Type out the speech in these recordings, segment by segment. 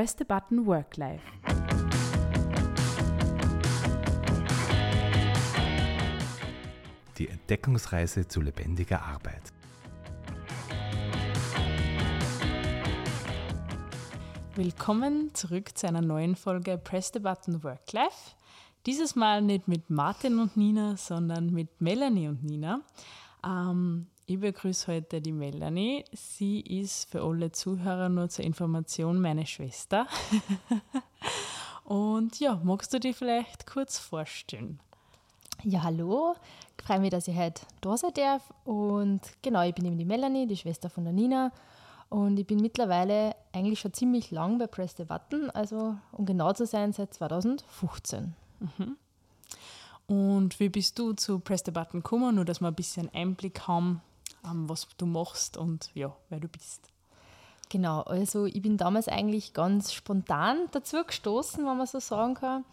Press the Button Work Life. Die Entdeckungsreise zu lebendiger Arbeit. Willkommen zurück zu einer neuen Folge Press the Button Work Life. Dieses Mal nicht mit Martin und Nina, sondern mit Melanie und Nina. Ähm, ich begrüße heute die Melanie. Sie ist für alle Zuhörer nur zur Information meine Schwester. Und ja, magst du dich vielleicht kurz vorstellen? Ja, hallo. Ich freue mich, dass ich heute da sein darf. Und genau, ich bin eben die Melanie, die Schwester von der Nina. Und ich bin mittlerweile eigentlich schon ziemlich lang bei Press the Button, also um genau zu sein, seit 2015. Mhm. Und wie bist du zu Press the Button gekommen, nur dass wir ein bisschen Einblick haben, was du machst und ja, wer du bist. Genau, also ich bin damals eigentlich ganz spontan dazu gestoßen, wenn man so sagen kann.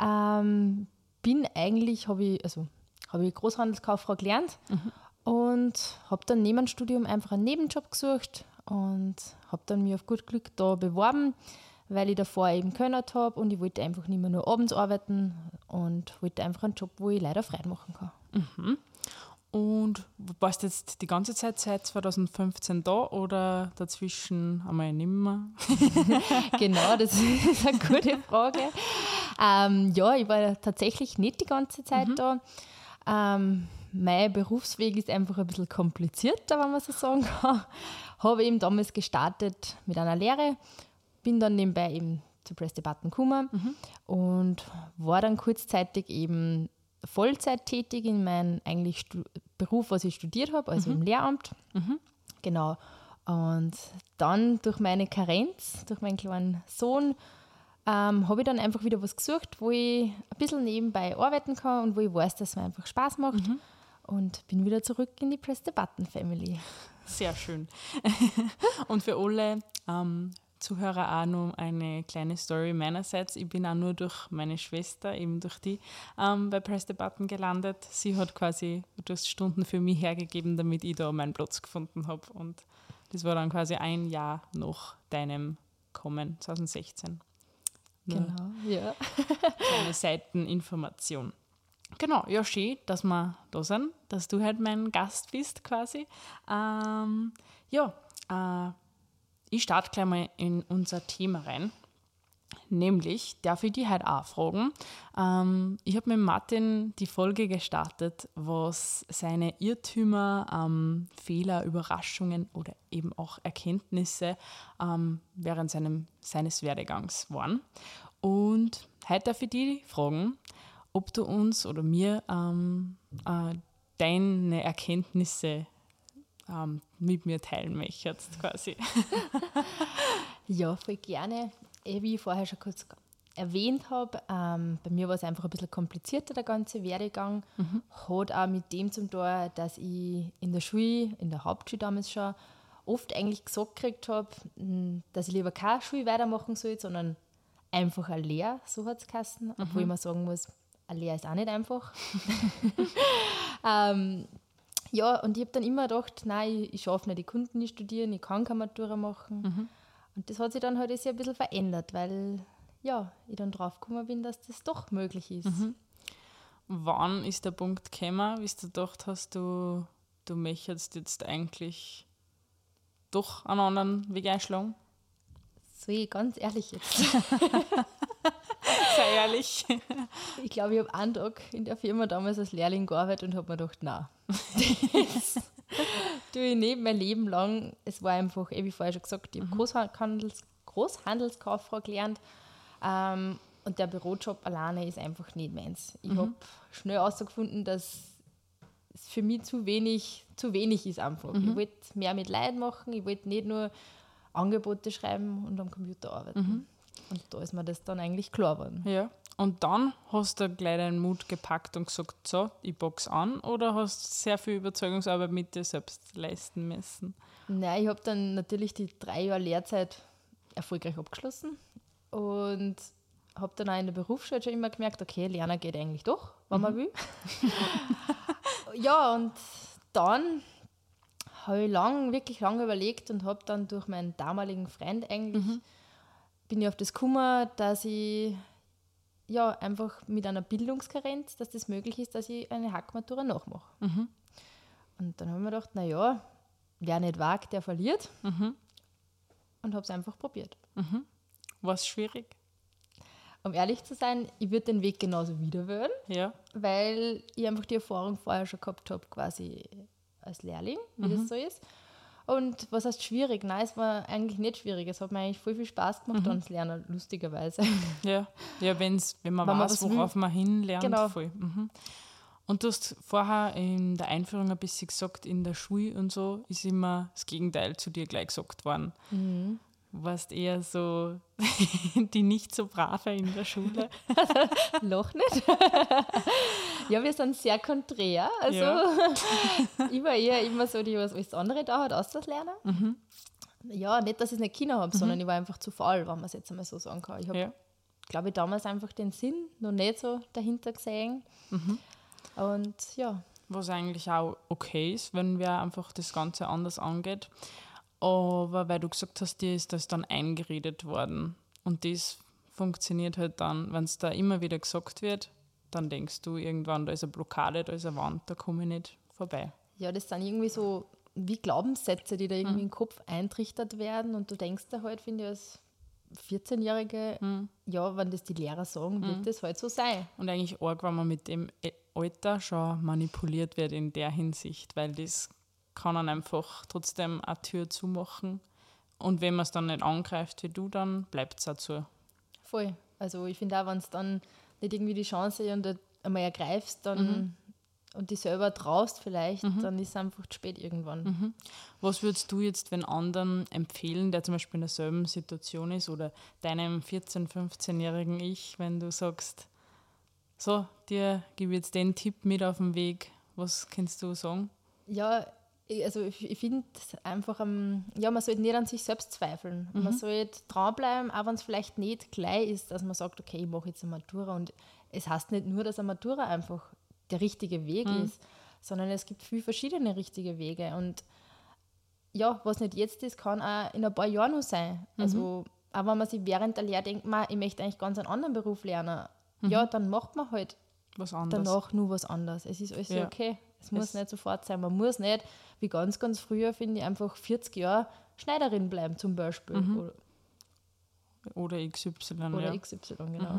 Ähm, bin eigentlich, habe ich, also habe ich Großhandelskauffrau gelernt mhm. und habe dann neben dem Studium einfach einen Nebenjob gesucht und habe dann mir auf gut Glück da beworben, weil ich davor eben gehört habe und ich wollte einfach nicht mehr nur abends arbeiten und wollte einfach einen Job, wo ich leider frei machen kann. Mhm. Und warst du jetzt die ganze Zeit seit 2015 da oder dazwischen einmal nicht mehr? genau, das ist eine gute Frage. Ähm, ja, ich war tatsächlich nicht die ganze Zeit mhm. da. Ähm, mein Berufsweg ist einfach ein bisschen komplizierter, wenn man so sagen kann. Habe eben damals gestartet mit einer Lehre, bin dann nebenbei eben zu Press the Button gekommen mhm. und war dann kurzzeitig eben Vollzeit tätig in meinem eigentlich Stu Beruf, was ich studiert habe, also mhm. im Lehramt. Mhm. Genau. Und dann durch meine Karenz, durch meinen kleinen Sohn, ähm, habe ich dann einfach wieder was gesucht, wo ich ein bisschen nebenbei arbeiten kann und wo ich weiß, dass es mir einfach Spaß macht. Mhm. Und bin wieder zurück in die Press the Button Family. Sehr schön. und für alle ähm, Zuhörer auch noch eine kleine Story meinerseits. Ich bin auch nur durch meine Schwester, eben durch die, ähm, bei Press the Button gelandet. Sie hat quasi das Stunden für mich hergegeben, damit ich da meinen Platz gefunden habe. Und das war dann quasi ein Jahr nach deinem Kommen, 2016. Genau, ja. Eine Seiteninformation. Genau, ja, schön, dass wir da sind, dass du halt mein Gast bist quasi. Ähm, ja, äh, ich starte gleich mal in unser Thema rein. Nämlich darf ich die halt auch fragen. Ähm, ich habe mit Martin die Folge gestartet, was seine Irrtümer, ähm, Fehler, Überraschungen oder eben auch Erkenntnisse ähm, während seinem, seines Werdegangs waren. Und heute darf ich die fragen, ob du uns oder mir ähm, äh, deine Erkenntnisse ähm, mit mir teilen möchtest, quasi. ja, voll gerne. Eh, wie ich vorher schon kurz erwähnt habe, ähm, bei mir war es einfach ein bisschen komplizierter, der ganze Werdegang. Mhm. Hat auch mit dem zum tun, dass ich in der Schule, in der Hauptschule damals schon, oft eigentlich gesagt gekriegt habe, hm, dass ich lieber keine Schule weitermachen soll, sondern einfach eine Lehre, so hat es geheißen. Mhm. Obwohl man sagen muss, eine Lehre ist auch nicht einfach. ähm, ja, und ich habe dann immer gedacht, nein, ich, ich schaffe nicht, ich konnte nicht studieren, ich kann keine Matura machen. Mhm. Und das hat sich dann halt ein bisschen verändert, weil ja, ich dann drauf gekommen bin, dass das doch möglich ist. Mhm. Wann ist der Punkt gekommen, wie du gedacht hast, du, du möchtest jetzt eigentlich doch einen anderen Weg einschlagen? Ich ganz ehrlich jetzt? Sei ehrlich. Ich glaube, ich habe einen Tag in der Firma damals als Lehrling gearbeitet und habe mir gedacht, nein, das tue ich nicht mein Leben lang. Es war einfach, wie vorher schon gesagt, ich habe mhm. Großhandels, Großhandelskauffrau gelernt. Ähm, und der Bürojob alleine ist einfach nicht meins. Ich mhm. habe schnell herausgefunden, dass es für mich zu wenig, zu wenig ist einfach. Mhm. Ich wollte mehr mit Leid machen, ich wollte nicht nur Angebote schreiben und am Computer arbeiten. Mhm. Und da ist mir das dann eigentlich klar geworden. Ja. Und dann hast du gleich deinen Mut gepackt und gesagt, so, ich box an oder hast du sehr viel Überzeugungsarbeit mit dir selbst leisten müssen? Nein, ich habe dann natürlich die drei Jahre Lehrzeit erfolgreich abgeschlossen und habe dann auch in der Berufsschule schon immer gemerkt, okay, Lernen geht eigentlich doch, wenn mhm. man will. ja, und dann habe ich lang, wirklich lange überlegt und habe dann durch meinen damaligen Freund eigentlich mhm bin ich auf das gekommen, dass ich ja einfach mit einer Bildungskarenz, dass das möglich ist, dass ich eine Hackmatura nachmache. Mhm. Und dann habe ich mir gedacht, naja, wer nicht wagt, der verliert. Mhm. Und habe es einfach probiert. War es schwierig? Um ehrlich zu sein, ich würde den Weg genauso wieder wählen, Ja. weil ich einfach die Erfahrung vorher schon gehabt habe, quasi als Lehrling, wie das so ist. Und was heißt schwierig? Nein, es war eigentlich nicht schwierig. Es hat mir eigentlich voll viel Spaß gemacht, ans Lernen, lustigerweise. Ja, ja wenn's, wenn man Wenn man weiß, will. worauf man hinlernt. Genau. Voll. Mhm. Und du hast vorher in der Einführung ein bisschen gesagt, in der Schule und so ist immer das Gegenteil zu dir gleich gesagt worden. Mhm. Du warst eher so die nicht so brave in der Schule. Loch nicht. ja, wir sind sehr konträr. Also Ja. ich war eher immer so, die was alles andere da hat, Lernen. Mhm. Ja, nicht, dass ich es nicht Kinder habe, sondern ich war einfach zu faul, wenn man es jetzt einmal so sagen kann. Ich habe, Ja. glaube ich, damals einfach den Sinn noch nicht so dahinter gesehen. Mhm. Und ja, Was eigentlich auch okay ist, wenn wer einfach das Ganze anders angeht. Aber weil du gesagt hast, dir ist das dann eingeredet worden. Und das funktioniert halt dann, wenn es da immer wieder gesagt wird, dann denkst du irgendwann, da ist eine Blockade, da ist eine Wand, da komme ich nicht vorbei. ja, das sind irgendwie so wie Glaubenssätze, die da irgendwie im Kopf eintrichtert werden. Und du denkst da halt, finde ich, als 14-Jährige, ja, wenn das die Lehrer sagen, wird das halt so sein. Und eigentlich arg, wenn man mit dem Alter schon manipuliert wird in der Hinsicht, weil das kann dann einfach trotzdem eine Tür zumachen. Und wenn man es dann nicht angreift wie du, dann bleibt es auch zu. Voll. Also ich finde auch, wenn es dann nicht irgendwie die Chance und einmal ergreifst dann und dich selber traust vielleicht, dann ist es einfach zu spät irgendwann. Was würdest du jetzt wenn anderen empfehlen, der zum Beispiel in derselben Situation ist oder deinem 14-, 15-jährigen Ich, wenn du sagst, so, dir gebe ich jetzt den Tipp mit auf den Weg, was kannst du sagen? Ja, also ich, ich finde einfach, ja, man sollte nicht an sich selbst zweifeln. Man sollte dranbleiben, auch wenn es vielleicht nicht gleich ist, dass man sagt, okay, ich mache jetzt eine Matura. Und es heißt nicht nur, dass eine Matura einfach der richtige Weg ist, sondern es gibt viele verschiedene richtige Wege. Und ja, was nicht jetzt ist, kann auch in ein paar Jahren noch sein. Also, auch wenn man sich während der Lehre denkt, man, ich möchte eigentlich ganz einen anderen Beruf lernen, ja, dann macht man halt Was anderes? danach nur was anderes. Es ist alles Ja. okay. Es muss nicht sofort sein. Man muss nicht, wie ganz, ganz früher, finde ich, einfach 40 Jahre Schneiderin bleiben, zum Beispiel. Oder, Oder XY, oder Mhm. ja. XY, genau.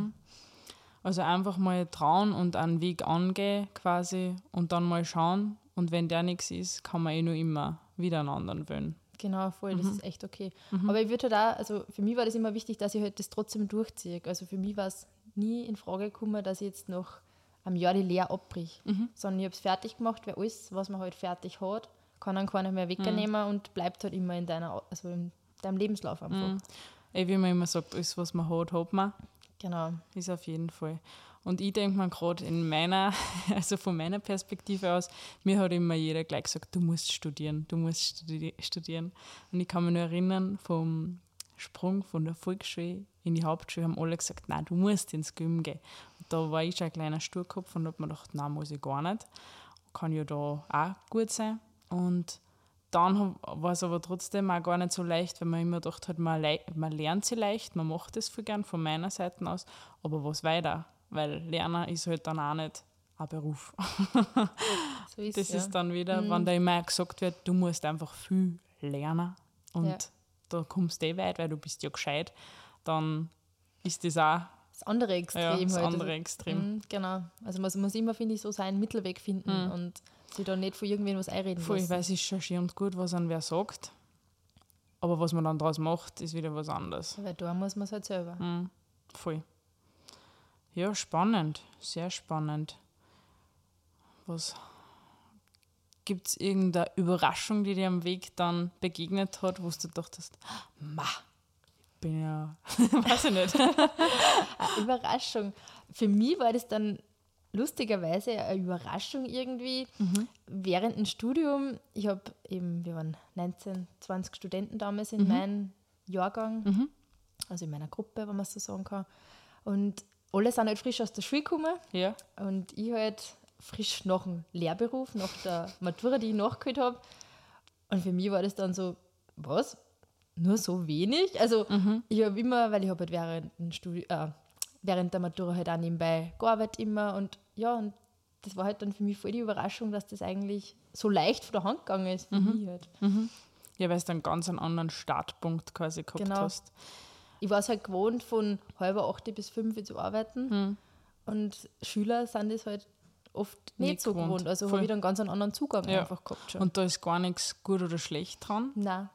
Also einfach mal trauen und einen Weg angehen quasi und dann mal schauen. Und wenn der nichts ist, kann man eh nur immer wieder einen anderen wählen. Genau, voll, Mhm. das ist echt okay. Aber ich würde halt auch, also für mich war das immer wichtig, dass ich halt das trotzdem durchziehe. Also für mich war es nie in Frage gekommen, dass ich jetzt noch am Jahr die Lehre abbrich, Mhm. sondern ich habe es fertig gemacht, weil alles, was man halt fertig hat, kann dann keiner mehr Mhm. wegnehmen und bleibt halt immer in deiner, also in deinem Lebenslauf einfach. Mhm. Wie man immer sagt, alles, was man hat, hat man. Genau. Ist auf jeden Fall. Und ich denke mir gerade in meiner, also von meiner Perspektive aus, mir hat immer jeder gleich gesagt, du musst studieren, du musst studi studieren. Und ich kann mich nur erinnern, vom Sprung von der Volksschule in die Hauptschule haben alle gesagt, nein, du musst ins Gym gehen. Und da war ich schon ein kleiner Sturkopf und habe mir gedacht, nein, muss ich gar nicht. Kann ja da auch gut sein. Und dann war es aber trotzdem auch gar nicht so leicht, weil man immer gedacht hat, man, lei- man lernt sie leicht, man macht es viel gern von meiner Seite aus, aber was weiter? Weil Lernen ist halt dann auch nicht ein Beruf. So ist Das ja. ist dann wieder, wenn da immer gesagt wird, du musst einfach viel lernen und Ja. da kommst du eh weit, weil du bist ja gescheit, dann ist das auch das andere Extrem ja, das halt. andere also, Extrem. Mhm, genau. Also man muss immer, finde ich, so seinen Mittelweg finden und sich da nicht von irgendwen was einreden Mhm. Voll, lassen. weil es ist schon schön und gut, was an wer sagt, aber was man dann daraus macht, ist wieder was anderes. Weil da muss man es halt selber. Mhm. Voll. Ja, spannend. Sehr spannend. Was gibt es irgendeine Überraschung, die dir am Weg dann begegnet hat, wo du dachtest, ma, ich bin ja, weiß ich nicht. Überraschung. Für mich war das dann lustigerweise eine Überraschung irgendwie während dem Studium. Ich habe eben, wir waren 19, 20 Studenten damals in meinem Jahrgang, also in meiner Gruppe, wenn man es so sagen kann. Und alle sind halt frisch aus der Schule gekommen ja, und ich halt frisch nach dem Lehrberuf, nach der Matura, die ich nachgeholt habe. Und für mich war das dann so, was? Nur so wenig. Also ich habe immer, weil ich habe halt während, äh, während der Matura halt auch nebenbei gearbeitet immer und ja, und das war halt dann für mich voll die Überraschung, dass das eigentlich so leicht von der Hand gegangen ist für mich halt. Ja, weil du einen ganz einen anderen Startpunkt quasi gehabt Genau. hast. Ich war es halt gewohnt, von halber acht bis fünf zu arbeiten Hm. und Schüler sind das halt oft nicht, Nicht so gewohnt. gewohnt. Also habe ich dann ganz einen anderen Zugang Ja. einfach gehabt schon. Und da ist gar nichts gut oder schlecht dran. Nein,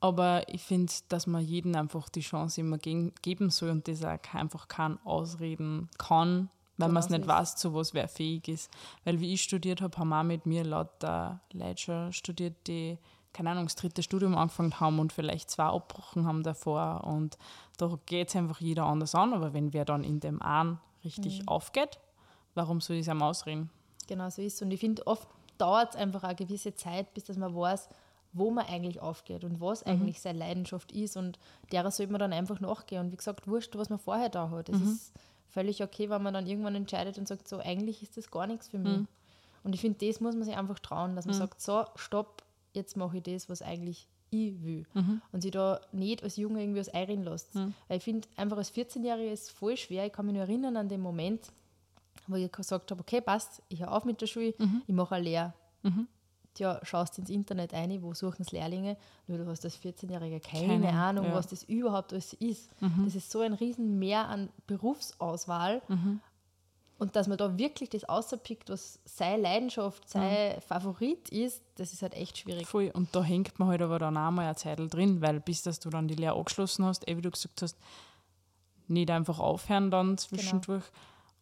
Aber ich finde, dass man jedem einfach die Chance immer ge geben soll und das auch einfach kein Ausreden kann, weil Genau man es nicht ist. weiß, zu was wer fähig ist. Weil wie ich studiert habe, haben auch mit mir lauter Leute schon studiert, die, keine Ahnung, das dritte Studium angefangen haben und vielleicht zwei abgebrochen haben davor. Und da geht es einfach jeder anders an. Aber wenn wer dann in dem einen richtig Mhm. aufgeht, warum soll ich es einem ausreden? genau so ist es. Und ich finde, oft dauert es einfach eine gewisse Zeit, bis dass man weiß, wo man eigentlich aufgeht und was Mhm. eigentlich seine Leidenschaft ist. Und derer sollte man dann einfach nachgehen. Und wie gesagt, wurscht, was man vorher da hat. Es Mhm. ist völlig okay, wenn man dann irgendwann entscheidet und sagt, so, eigentlich ist das gar nichts für mich. Mhm. Und ich finde, das muss man sich einfach trauen, dass man sagt, so, stopp, jetzt mache ich das, was eigentlich ich will. Mhm. Und sich da nicht als Junge irgendwie was einreden lässt. Weil ich finde, einfach als 14-Jährige ist es voll schwer. Ich kann mich nur erinnern an den Moment, wo ich gesagt habe, okay, passt, ich höre auf mit der Schule, ich mache eine Lehre. Ja, schaust ins Internet ein, wo suchen es Lehrlinge, nur du hast als 14-Jähriger keine, Keine, Ahnung, ja. was das überhaupt alles ist. Das ist so ein riesen Mehr an Berufsauswahl. Und dass man da wirklich das außerpickt, was seine Leidenschaft, sein Favorit ist, das ist halt echt schwierig. Voll. Und da hängt man halt aber dann auch mal eine Zeit drin, weil bis dass du dann die Lehre angeschlossen hast, eh wie du gesagt hast, nicht einfach aufhören dann zwischendurch.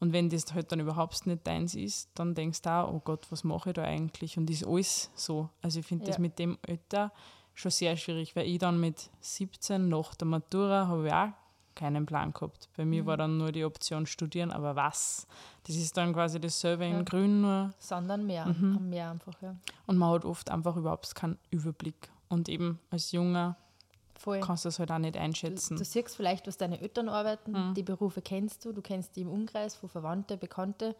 Und wenn das halt dann überhaupt nicht deins ist, dann denkst du auch, oh Gott, was mache ich da eigentlich? Und ist alles so. Also ich finde das Ja. mit dem Alter schon sehr schwierig, weil ich dann mit 17 nach der Matura habe ich auch keinen Plan gehabt. Bei mir war dann nur die Option studieren, aber was? Das ist dann quasi dasselbe in Ja. Grün, nur Sondern mehr, Mhm. am Meer einfach, ja. und man hat oft einfach überhaupt keinen Überblick. Und eben als Junger Voll. kannst du das halt auch nicht Du, einschätzen. du siehst vielleicht, was deine Eltern arbeiten, Mhm. die Berufe kennst du, du kennst die im Umkreis von Verwandte, Bekannte,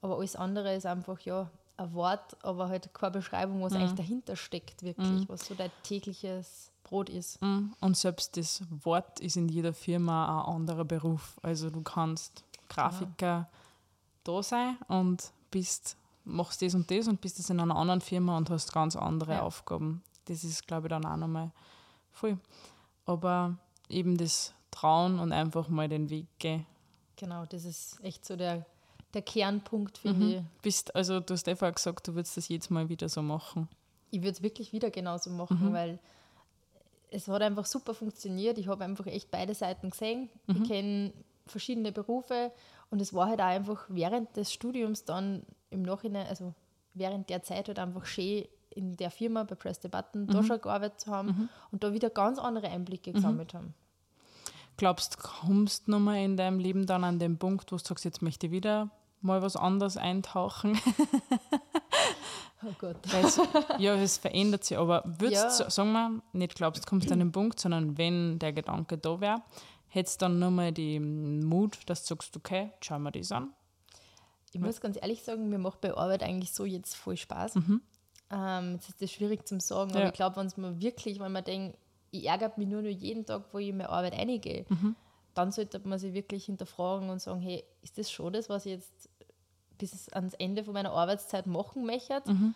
aber alles andere ist einfach ja ein Wort, aber halt keine Beschreibung, Mhm. was eigentlich dahinter steckt, wirklich, was so dein tägliches Brot ist. Mm, Und selbst das Wort ist in jeder Firma ein anderer Beruf. Also du kannst Grafiker da sein und bist, machst das und das und bist das in einer anderen Firma und hast ganz andere Ja. Aufgaben. Das ist, glaube ich, dann auch nochmal voll. Aber eben das Trauen und einfach mal den Weg gehen. Genau, das ist echt so der, der Kernpunkt, finde Mhm. Bist, also du hast vorher gesagt, du würdest das jedes Mal wieder so machen. ich. Ich würde es wirklich wieder genauso machen, Mhm. weil es hat einfach super funktioniert. Ich habe einfach echt beide Seiten gesehen. Mhm. Ich kenne verschiedene Berufe und es war halt auch einfach während des Studiums dann im Nachhinein, also während der Zeit halt einfach schön in der Firma bei Press the Button Mhm. da schon gearbeitet zu haben und da wieder ganz andere Einblicke gesammelt haben. Glaubst du, kommst du nochmal in deinem Leben dann an den Punkt, wo du sagst, jetzt möchte ich wieder mal was anderes eintauchen? Oh Gott. Weil's, ja, es verändert sich, aber würdest Ja. du, sagen wir, nicht glaubst, du kommst an den Punkt, sondern wenn der Gedanke da wäre, hättest du dann nochmal den Mut, dass du sagst, okay, schau mir das an. Ich muss ganz ehrlich sagen, mir macht bei Arbeit eigentlich so jetzt voll Spaß. Ähm, jetzt ist das schwierig zum sagen, aber Mhm. Ja. ich glaube, wenn es mir wirklich, wenn man denkt, ich ärgere mich nur noch jeden Tag, wo ich in meine Arbeit reingehe, Mhm. dann sollte man sich wirklich hinterfragen und sagen, hey, ist das schon das, was ich jetzt bis ans Ende von meiner Arbeitszeit machen möchte? Mhm.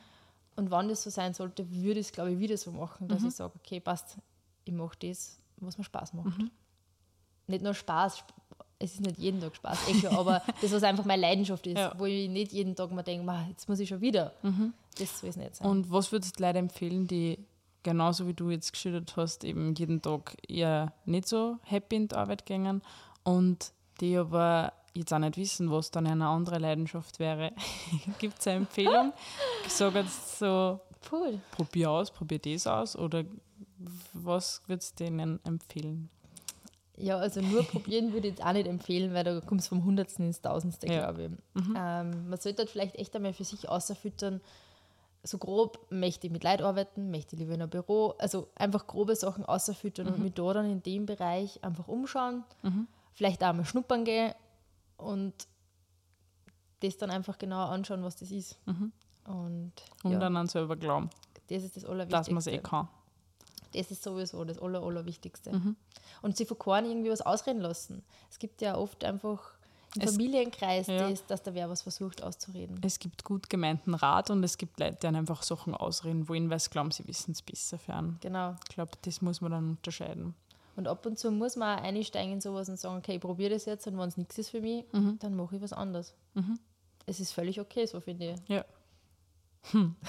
Und wann das so sein sollte, würde ich es, glaube ich, wieder so machen, Mhm. dass ich sage, okay, passt, ich mache das, was mir Spaß macht. Mhm. Nicht nur Spaß, sp- es ist nicht jeden Tag Spaß, eh aber das, was einfach meine Leidenschaft ist, Ja. wo ich nicht jeden Tag mal denke, "Ma, jetzt muss ich schon wieder. Das soll es nicht sein. Und was würdest du Leuten empfehlen, die genauso wie du jetzt geschildert hast, eben jeden Tag eher nicht so happy in die Arbeit gehen und die aber jetzt auch nicht wissen, was dann eine andere Leidenschaft wäre? Gibt es eine Empfehlung? Ich sage jetzt so, Puh, probier aus, probier das aus oder was würdest du denen empfehlen? Ja, also nur probieren würde ich jetzt auch nicht empfehlen, weil da kommst du vom Hundertsten ins Tausendste, Ja. glaube ich. Ähm, man sollte halt vielleicht echt einmal für sich außerfüttern, so grob, möchte ich mit Leid arbeiten, möchte ich lieber in einem Büro, also einfach grobe Sachen außerfüttern und mich da dann in dem Bereich einfach umschauen, vielleicht auch mal schnuppern gehen und das dann einfach genauer anschauen, was das ist. Und Und ja, dann an selber glauben, das ist das dass Allerwichtigste. man es eh kann. Das ist sowieso das Aller, Allerwichtigste. Mhm. Und sie von keinem irgendwie was ausreden lassen. Es gibt ja oft einfach im Familienkreis, Ja. das, dass da wer was versucht auszureden. Es gibt gut gemeinten Rat und es gibt Leute, die einfach Sachen ausreden wollen, weil sie glauben, sie wissen es besser einen. Genau. Ich glaube, das muss man dann unterscheiden. Und ab und zu muss man auch einsteigen in sowas und sagen, okay, ich probiere das jetzt und wenn es nichts ist für mich, Mhm. dann mache ich was anderes. Es ist völlig okay, so finde ich. Ja. Hm.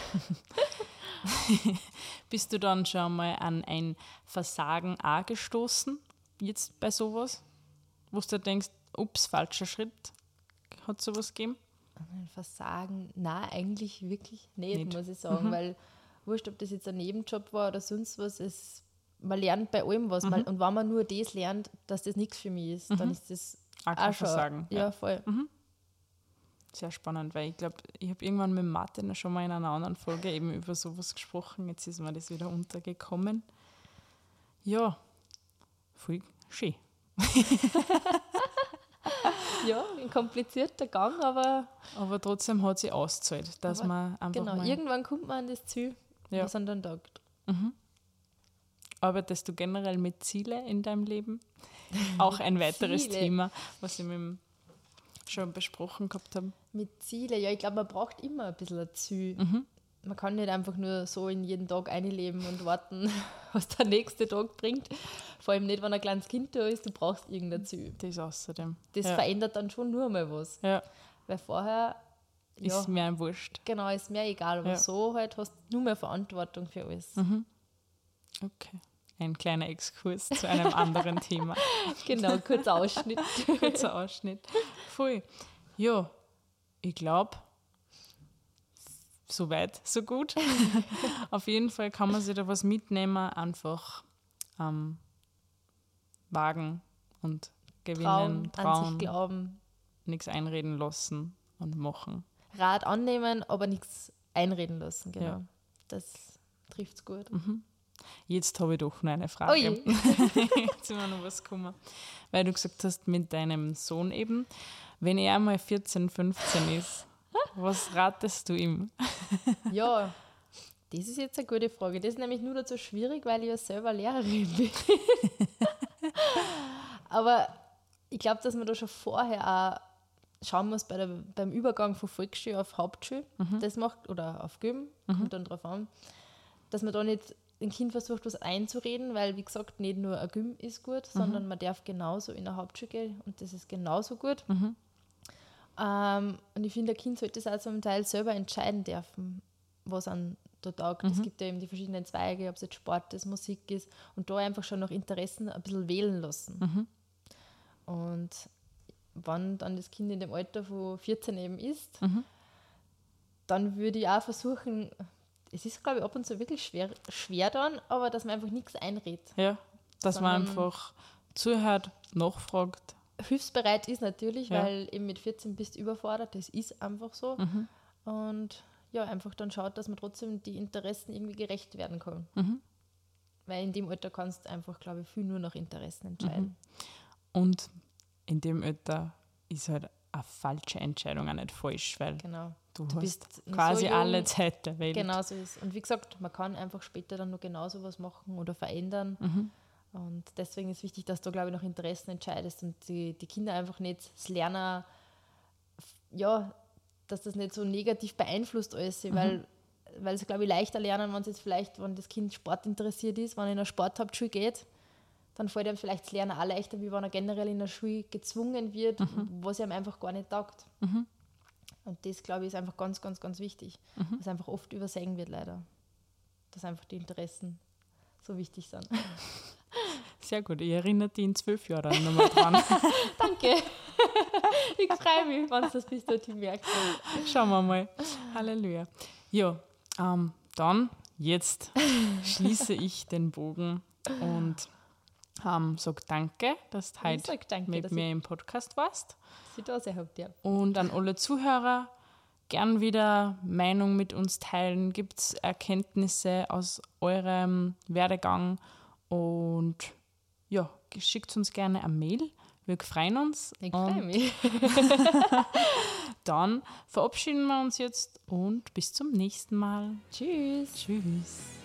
Bist du dann schon mal an ein Versagen auch gestoßen, jetzt bei sowas? Wo du denkst, ups, falscher Schritt? Hat sowas gegeben? Ein Versagen, na eigentlich wirklich nicht, Nicht. muss ich sagen, weil wurscht, ob das jetzt ein Nebenjob war oder sonst was, es, man lernt bei allem was. Man, und wenn man nur das lernt, dass das nichts für mich ist, dann ist das Auch auch schon, Versagen. Ja, voll. Sehr spannend, weil ich glaube, ich habe irgendwann mit Martin schon mal in einer anderen Folge eben über sowas gesprochen. Jetzt ist mir das wieder untergekommen. Ja, voll schön. Ja, ein komplizierter Gang, aber Aber trotzdem hat sie ausgezahlt, dass man einfach genau, mal... irgendwann kommt man an das Ziel, Ja. was man dann taugt. Arbeitest du generell mit Ziele in deinem Leben? Auch ein weiteres Ziele. Thema, was ich mit dem schon besprochen gehabt habe. Mit Ziele, ja, ich glaube, man braucht immer ein bisschen ein Ziel. Mhm. Man kann nicht einfach nur so in jeden Tag einleben und warten, was der nächste Tag bringt. Vor allem nicht, wenn ein kleines Kind da ist, du brauchst irgendein Ziel. Das außerdem. Das ja. verändert dann schon nur mal was. ja, Weil vorher, ja, ist mir ein Wurscht. genau, ist mir egal, aber Ja. so halt hast du nur mehr Verantwortung für alles. Okay. Ein kleiner Exkurs zu einem anderen Thema. Genau, kurzer Ausschnitt. Kurzer Ausschnitt. Voll. Ja, ich glaube, so weit, so gut. Auf jeden Fall kann man sich da was mitnehmen, einfach ähm, wagen und gewinnen, Trauen, an sich trauen, glauben, nichts einreden lassen und machen. Rat annehmen, aber nichts einreden lassen, genau. Ja. Das trifft's gut. Jetzt habe ich doch noch eine Frage. Oh je. Jetzt sind wir noch was gekommen. Weil du gesagt hast, mit deinem Sohn eben, wenn er mal 14, 15 ist, was ratest du ihm? Ja, das ist jetzt eine gute Frage. Das ist nämlich nur dazu schwierig, weil ich ja selber Lehrerin bin. Aber ich glaube, dass man da schon vorher auch schauen muss bei der, beim Übergang von Volksschule auf Hauptschule, das macht, oder auf Gym, kommt dann drauf an, dass man da nicht dem Kind versucht, was einzureden, weil, wie gesagt, nicht nur ein Gym ist gut, sondern man darf genauso in der Hauptschule gehen und das ist genauso gut. Ähm, und ich finde, ein Kind sollte es auch zum Teil selber entscheiden dürfen, was an da taugt. Es gibt ja eben die verschiedenen Zweige, ob es jetzt Sport ist, Musik ist und da einfach schon nach Interessen ein bisschen wählen lassen. Und wenn dann das Kind in dem Alter von 14 eben ist, dann würde ich auch versuchen, es ist, glaube ich, ab und zu wirklich schwer, schwer dann, aber dass man einfach nichts einredet. Ja, dass man einfach zuhört, nachfragt. hilfsbereit ist natürlich, Ja. weil eben mit 14 bist du überfordert, das ist einfach so. Mhm. Und ja, einfach dann schaut, dass man trotzdem die Interessen irgendwie gerecht werden kann. Mhm. Weil in dem Alter kannst du einfach, glaube ich, viel nur nach Interessen entscheiden. Und in dem Alter ist halt eine falsche Entscheidung auch nicht falsch, weil Genau. Du, Du bist noch quasi so jung. alle Zeit der Welt. Genau so ist. Und wie gesagt, man kann einfach später dann noch genauso was machen oder verändern. Mhm. Und deswegen ist wichtig, dass du, glaube ich, nach Interessen entscheidest und die, die Kinder einfach nicht das Lernen, ja, dass das nicht so negativ beeinflusst alles, Mhm. weil, weil sie, glaube ich, leichter lernen, wenn es jetzt vielleicht, wenn das Kind Sport interessiert ist, wenn er in eine Sporthauptschule geht, dann fällt ihm vielleicht das Lernen auch leichter, wie wenn er generell in der Schule gezwungen wird, Mhm. was ihm einfach gar nicht taugt. Und das, glaube ich, ist einfach ganz, ganz, ganz wichtig, Mhm. was einfach oft übersehen wird, leider. Dass einfach die Interessen so wichtig sind. Sehr gut, ich erinnere dich in zwölf Jahren nochmal dran. Danke. ich freue mich, wenn du das bis dorthin merkst. Schauen wir mal. Halleluja. Ja, ähm, dann jetzt schließe ich den Bogen und ähm, sage danke, dass du heute danke, mit dass mir im Podcast warst. ich da sein habe. Ja. Und an alle Zuhörer gern wieder Meinung mit uns teilen. Gibt es Erkenntnisse aus eurem Werdegang? Und ja, schickt uns gerne eine Mail. Wir freuen uns. Ich freue mich. Dann verabschieden wir uns jetzt und bis zum nächsten Mal. Tschüss. Tschüss.